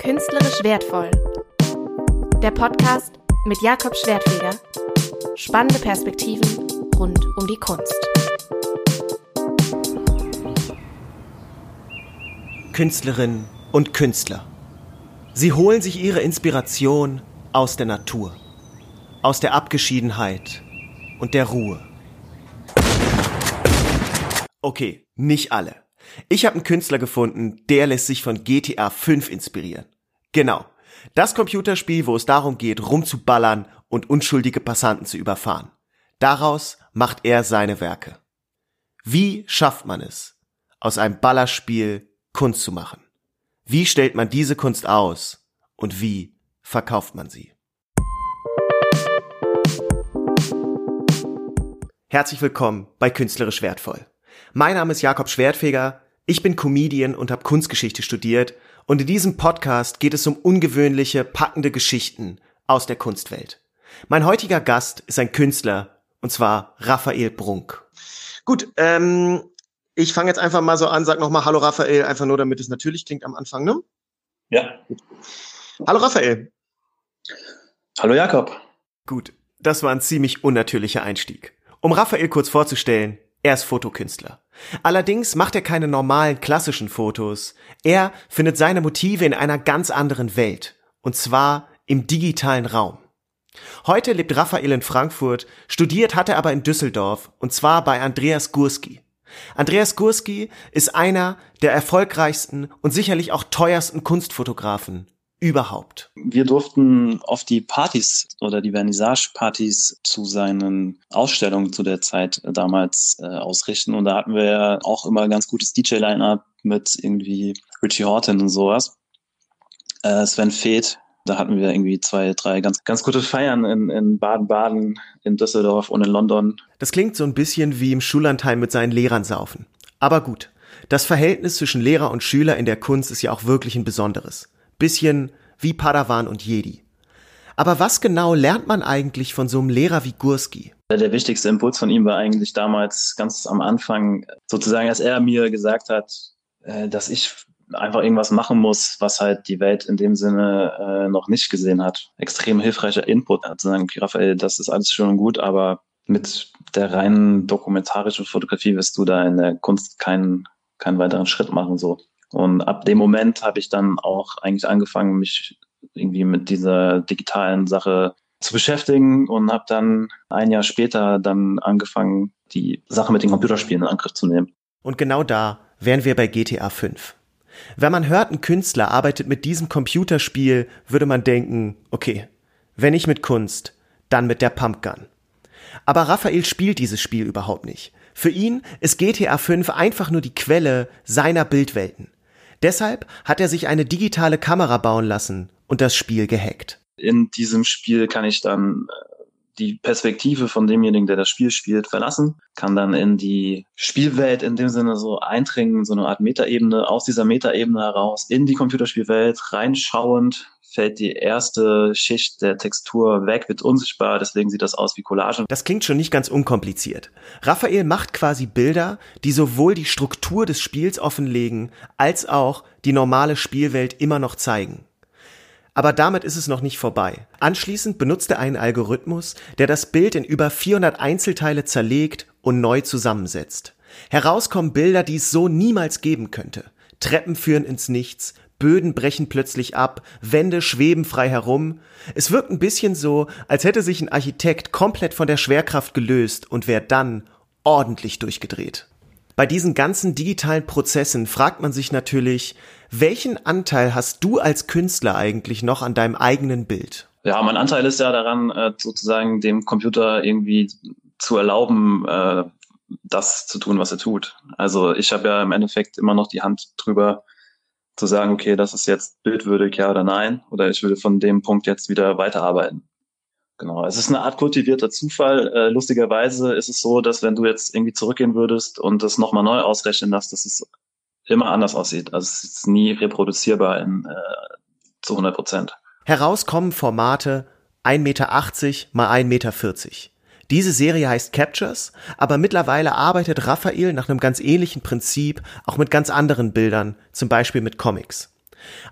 Künstlerisch wertvoll. Der Podcast mit Jakob Schwertfeger. Spannende Perspektiven rund um die Kunst. Künstlerinnen und Künstler. Sie holen sich ihre Inspiration aus der Natur, aus der Abgeschiedenheit und der Ruhe. Okay, nicht alle. Ich habe einen Künstler gefunden, der lässt sich von GTA 5 inspirieren. Genau. Das Computerspiel, wo es darum geht, rumzuballern und unschuldige Passanten zu überfahren. Daraus macht er seine Werke. Wie schafft man es, aus einem Ballerspiel Kunst zu machen? Wie stellt man diese Kunst aus und wie verkauft man sie? Herzlich willkommen bei Künstlerisch Wertvoll. Mein Name ist Jakob Schwertfeger, ich bin Comedian und habe Kunstgeschichte studiert und in diesem Podcast geht es um ungewöhnliche, packende Geschichten aus der Kunstwelt. Mein heutiger Gast ist ein Künstler und zwar Raphael Brunk. Gut, ähm, ich fange jetzt einfach mal so an, sag nochmal Hallo Raphael, einfach nur damit es natürlich klingt am Anfang, ne? Ja. Hallo Raphael. Hallo Jakob. Gut, das war ein ziemlich unnatürlicher Einstieg. Um Raphael kurz vorzustellen, er ist Fotokünstler. Allerdings macht er keine normalen klassischen Fotos. Er findet seine Motive in einer ganz anderen Welt. Und zwar im digitalen Raum. Heute lebt Raphael in Frankfurt, studiert hat er aber in Düsseldorf, und zwar bei Andreas Gurski. Andreas Gurski ist einer der erfolgreichsten und sicherlich auch teuersten Kunstfotografen überhaupt. Wir durften auf die Partys oder die Vernissage-Partys zu seinen Ausstellungen zu der Zeit damals äh, ausrichten. Und da hatten wir auch immer ein ganz gutes DJ-Line-Up mit irgendwie Richie Horton und sowas. Äh, Sven Feth, da hatten wir irgendwie zwei, drei ganz, ganz gute Feiern in, in Baden-Baden, in Düsseldorf und in London. Das klingt so ein bisschen wie im Schullandheim mit seinen Lehrern saufen. Aber gut, das Verhältnis zwischen Lehrer und Schüler in der Kunst ist ja auch wirklich ein besonderes. Bisschen wie Padawan und Jedi. Aber was genau lernt man eigentlich von so einem Lehrer wie Gurski? Der wichtigste Impuls von ihm war eigentlich damals ganz am Anfang, sozusagen, als er mir gesagt hat, äh, dass ich einfach irgendwas machen muss, was halt die Welt in dem Sinne äh, noch nicht gesehen hat. Extrem hilfreicher Input, zu sagen, Raphael, das ist alles schön und gut, aber mit der reinen dokumentarischen Fotografie wirst du da in der Kunst keinen, keinen weiteren Schritt machen, so. Und ab dem Moment habe ich dann auch eigentlich angefangen, mich irgendwie mit dieser digitalen Sache zu beschäftigen und habe dann ein Jahr später dann angefangen, die Sache mit den Computerspielen in Angriff zu nehmen. Und genau da wären wir bei GTA 5. Wenn man hört, ein Künstler arbeitet mit diesem Computerspiel, würde man denken, okay, wenn nicht mit Kunst, dann mit der Pumpgun. Aber Raphael spielt dieses Spiel überhaupt nicht. Für ihn ist GTA 5 einfach nur die Quelle seiner Bildwelten. Deshalb hat er sich eine digitale Kamera bauen lassen und das Spiel gehackt. In diesem Spiel kann ich dann äh, die Perspektive von demjenigen, der das Spiel spielt, verlassen, kann dann in die Spielwelt in dem Sinne so eindringen, so eine Art Metaebene, aus dieser Metaebene heraus in die Computerspielwelt reinschauend fällt die erste Schicht der Textur weg, wird unsichtbar, deswegen sieht das aus wie Collage. Das klingt schon nicht ganz unkompliziert. Raphael macht quasi Bilder, die sowohl die Struktur des Spiels offenlegen, als auch die normale Spielwelt immer noch zeigen. Aber damit ist es noch nicht vorbei. Anschließend benutzt er einen Algorithmus, der das Bild in über 400 Einzelteile zerlegt und neu zusammensetzt. Herauskommen Bilder, die es so niemals geben könnte. Treppen führen ins Nichts, Böden brechen plötzlich ab, Wände schweben frei herum. Es wirkt ein bisschen so, als hätte sich ein Architekt komplett von der Schwerkraft gelöst und wäre dann ordentlich durchgedreht. Bei diesen ganzen digitalen Prozessen fragt man sich natürlich, welchen Anteil hast du als Künstler eigentlich noch an deinem eigenen Bild? Ja, mein Anteil ist ja daran, äh, sozusagen dem Computer irgendwie zu erlauben, äh, das zu tun, was er tut. Also ich habe ja im Endeffekt immer noch die Hand drüber, zu sagen, okay, das ist jetzt bildwürdig, ja oder nein, oder ich würde von dem Punkt jetzt wieder weiterarbeiten. Genau, es ist eine Art kultivierter Zufall. Äh, lustigerweise ist es so, dass wenn du jetzt irgendwie zurückgehen würdest und das nochmal neu ausrechnen lässt, dass es immer anders aussieht. Also es ist nie reproduzierbar in, äh, zu 100 Prozent. Herauskommen Formate 1,80 Meter mal 1,40 Meter. Diese Serie heißt Captures, aber mittlerweile arbeitet Raphael nach einem ganz ähnlichen Prinzip auch mit ganz anderen Bildern, zum Beispiel mit Comics.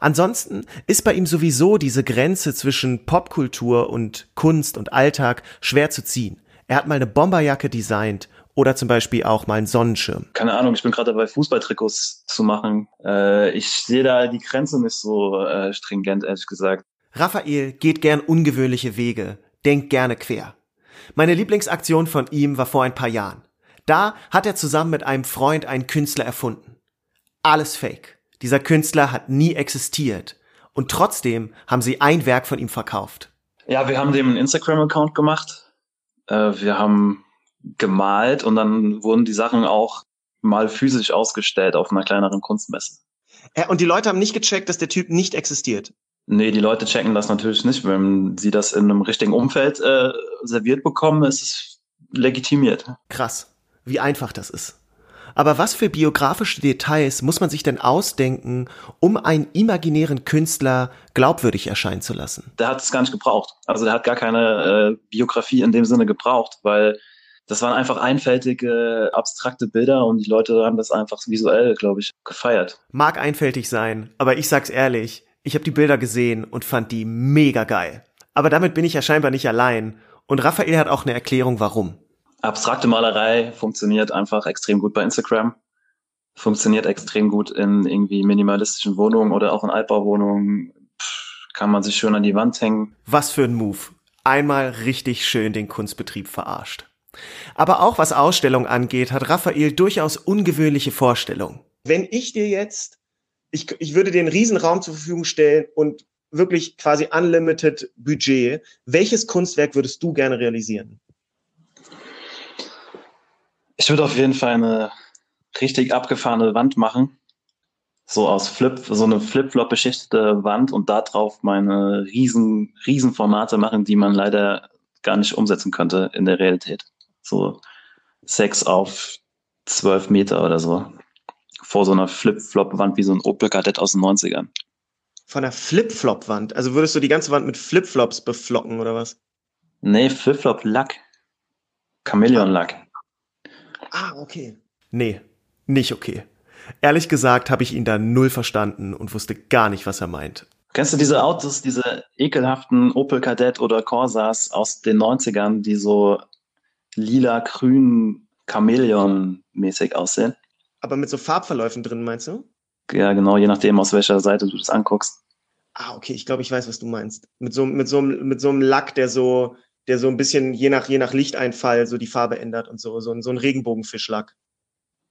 Ansonsten ist bei ihm sowieso diese Grenze zwischen Popkultur und Kunst und Alltag schwer zu ziehen. Er hat mal eine Bomberjacke designt oder zum Beispiel auch mal einen Sonnenschirm. Keine Ahnung, ich bin gerade dabei, Fußballtrikots zu machen. Äh, ich sehe da die Grenze nicht so äh, stringent, ehrlich gesagt. Raphael geht gern ungewöhnliche Wege, denkt gerne quer. Meine Lieblingsaktion von ihm war vor ein paar Jahren. Da hat er zusammen mit einem Freund einen Künstler erfunden. Alles fake. Dieser Künstler hat nie existiert. Und trotzdem haben sie ein Werk von ihm verkauft. Ja, wir haben dem einen Instagram-Account gemacht. Äh, wir haben gemalt und dann wurden die Sachen auch mal physisch ausgestellt auf einer kleineren Kunstmesse. Und die Leute haben nicht gecheckt, dass der Typ nicht existiert. Nee, die Leute checken das natürlich nicht. Wenn sie das in einem richtigen Umfeld äh, serviert bekommen, ist es legitimiert. Krass, wie einfach das ist. Aber was für biografische Details muss man sich denn ausdenken, um einen imaginären Künstler glaubwürdig erscheinen zu lassen? Der hat es gar nicht gebraucht. Also der hat gar keine äh, Biografie in dem Sinne gebraucht, weil das waren einfach einfältige, abstrakte Bilder und die Leute haben das einfach visuell, glaube ich, gefeiert. Mag einfältig sein, aber ich sag's ehrlich, ich habe die Bilder gesehen und fand die mega geil. Aber damit bin ich ja scheinbar nicht allein. Und Raphael hat auch eine Erklärung, warum. Abstrakte Malerei funktioniert einfach extrem gut bei Instagram. Funktioniert extrem gut in irgendwie minimalistischen Wohnungen oder auch in Altbauwohnungen. kann man sich schön an die Wand hängen. Was für ein Move. Einmal richtig schön den Kunstbetrieb verarscht. Aber auch was Ausstellung angeht, hat Raphael durchaus ungewöhnliche Vorstellungen. Wenn ich dir jetzt ich, ich würde den Riesenraum zur Verfügung stellen und wirklich quasi unlimited Budget. Welches Kunstwerk würdest du gerne realisieren? Ich würde auf jeden Fall eine richtig abgefahrene Wand machen. So aus Flip, so eine Flip-Flop beschichtete Wand und da drauf meine riesen, riesen Formate machen, die man leider gar nicht umsetzen könnte in der Realität. So sechs auf zwölf Meter oder so vor so einer Flip-Flop-Wand wie so ein Opel Kadett aus den 90ern. Von einer Flip-Flop-Wand? Also würdest du die ganze Wand mit Flip-Flops beflocken oder was? Nee, Flip-Flop-Lack. Chameleon-Lack. Ah, okay. Nee, nicht okay. Ehrlich gesagt habe ich ihn da null verstanden und wusste gar nicht, was er meint. Kennst du diese Autos, diese ekelhaften Opel Kadett oder Corsas aus den 90ern, die so lila, grün, Chamäleon-mäßig aussehen? Aber mit so Farbverläufen drin, meinst du? Ja, genau, je nachdem, aus welcher Seite du das anguckst. Ah, okay, ich glaube, ich weiß, was du meinst. Mit so, mit so, mit so einem Lack, der so, der so ein bisschen je nach, je nach Lichteinfall so die Farbe ändert und so, so, ein, so ein Regenbogenfischlack.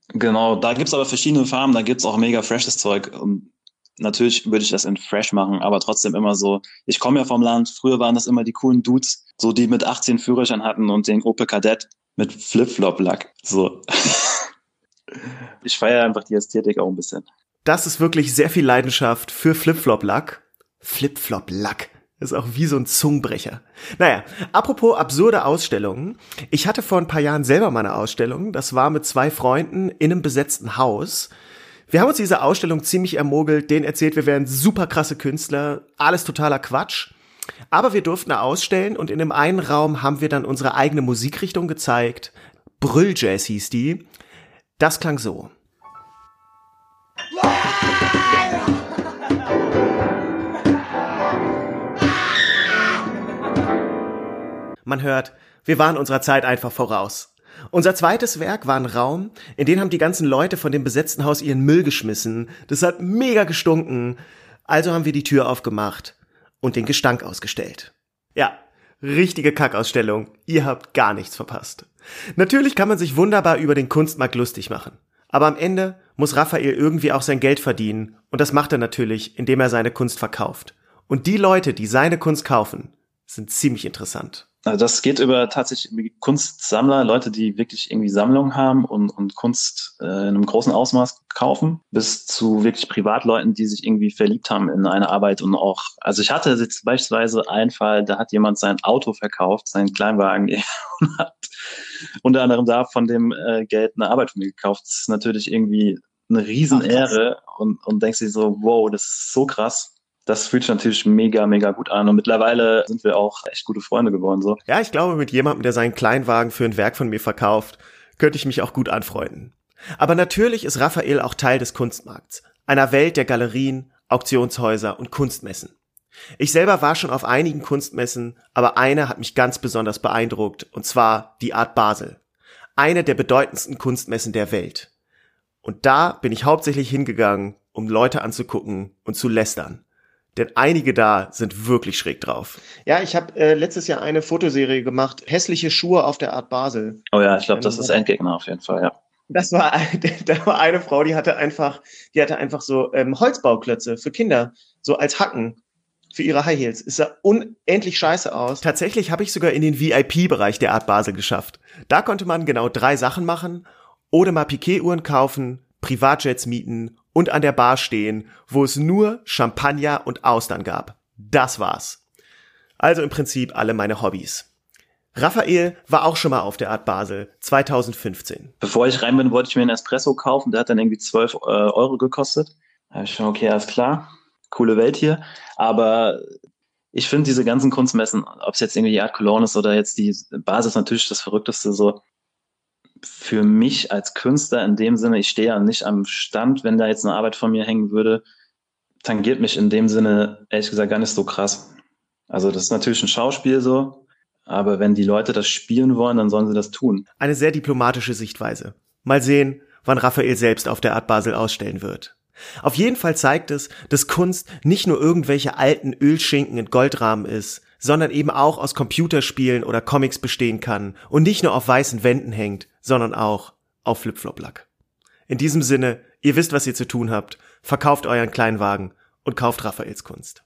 Genau, da gibt's aber verschiedene Farben, da gibt's auch mega freshes Zeug. Und natürlich würde ich das in fresh machen, aber trotzdem immer so, ich komme ja vom Land, früher waren das immer die coolen Dudes, so die mit 18 Führerschein hatten und den Opel Kadett mit Flip-Flop-Lack. So. Ich feiere einfach die Ästhetik auch ein bisschen. Das ist wirklich sehr viel Leidenschaft für Flip-Flop-Lack. Flip-Flop-Lack. Ist auch wie so ein Zungenbrecher. Naja, apropos absurde Ausstellungen. Ich hatte vor ein paar Jahren selber mal eine Ausstellung. Das war mit zwei Freunden in einem besetzten Haus. Wir haben uns diese Ausstellung ziemlich ermogelt, denen erzählt, wir wären super krasse Künstler. Alles totaler Quatsch. Aber wir durften ausstellen und in dem einen Raum haben wir dann unsere eigene Musikrichtung gezeigt. Brülljazz hieß die. Das klang so. Man hört, wir waren unserer Zeit einfach voraus. Unser zweites Werk war ein Raum, in den haben die ganzen Leute von dem besetzten Haus ihren Müll geschmissen. Das hat mega gestunken. Also haben wir die Tür aufgemacht und den Gestank ausgestellt. Ja, richtige Kackausstellung. Ihr habt gar nichts verpasst. Natürlich kann man sich wunderbar über den Kunstmarkt lustig machen. Aber am Ende muss Raphael irgendwie auch sein Geld verdienen. Und das macht er natürlich, indem er seine Kunst verkauft. Und die Leute, die seine Kunst kaufen, sind ziemlich interessant. Also das geht über tatsächlich Kunstsammler, Leute, die wirklich irgendwie Sammlungen haben und, und Kunst äh, in einem großen Ausmaß kaufen, bis zu wirklich Privatleuten, die sich irgendwie verliebt haben in eine Arbeit und auch, also ich hatte jetzt beispielsweise einen Fall, da hat jemand sein Auto verkauft, seinen Kleinwagen und hat unter anderem da von dem äh, Geld eine Arbeit von mir gekauft. Das ist natürlich irgendwie eine Riesenehre und, und denkst dir so, wow, das ist so krass das fühlt sich natürlich mega, mega gut an. Und mittlerweile sind wir auch echt gute Freunde geworden. So. Ja, ich glaube, mit jemandem, der seinen Kleinwagen für ein Werk von mir verkauft, könnte ich mich auch gut anfreunden. Aber natürlich ist Raphael auch Teil des Kunstmarkts, einer Welt der Galerien, Auktionshäuser und Kunstmessen. Ich selber war schon auf einigen Kunstmessen, aber eine hat mich ganz besonders beeindruckt, und zwar die Art Basel. Eine der bedeutendsten Kunstmessen der Welt. Und da bin ich hauptsächlich hingegangen, um Leute anzugucken und zu lästern. Denn einige da sind wirklich schräg drauf. Ja, ich habe äh, letztes Jahr eine Fotoserie gemacht, hässliche Schuhe auf der Art Basel. Oh ja, ich glaube, das ist Endgegner auf jeden Fall, ja. Das war, da war eine Frau, die hatte einfach, die hatte einfach so ähm, Holzbauklötze für Kinder, so als Hacken für ihre High Heels. Es sah unendlich scheiße aus. Tatsächlich habe ich sogar in den VIP-Bereich der Art Basel geschafft. Da konnte man genau drei Sachen machen. Oder mal Piquet-Uhren kaufen, Privatjets mieten und an der Bar stehen, wo es nur Champagner und Austern gab. Das war's. Also im Prinzip alle meine Hobbys. Raphael war auch schon mal auf der Art Basel 2015. Bevor ich rein bin, wollte ich mir einen Espresso kaufen. Der hat dann irgendwie 12 äh, Euro gekostet. Da ich schon, okay, alles klar. Coole Welt hier. Aber ich finde diese ganzen Kunstmessen, ob es jetzt irgendwie die Art Cologne ist oder jetzt die Basis natürlich das Verrückteste so, für mich als Künstler in dem Sinne, ich stehe ja nicht am Stand, wenn da jetzt eine Arbeit von mir hängen würde, tangiert mich in dem Sinne ehrlich gesagt gar nicht so krass. Also das ist natürlich ein Schauspiel so, aber wenn die Leute das spielen wollen, dann sollen sie das tun. Eine sehr diplomatische Sichtweise. Mal sehen, wann Raphael selbst auf der Art Basel ausstellen wird. Auf jeden Fall zeigt es, dass Kunst nicht nur irgendwelche alten Ölschinken in Goldrahmen ist, sondern eben auch aus Computerspielen oder Comics bestehen kann und nicht nur auf weißen Wänden hängt, sondern auch auf Flipflop-Lack. In diesem Sinne, ihr wisst, was ihr zu tun habt, verkauft euren Kleinwagen und kauft Raphaels Kunst.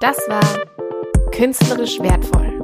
Das war künstlerisch wertvoll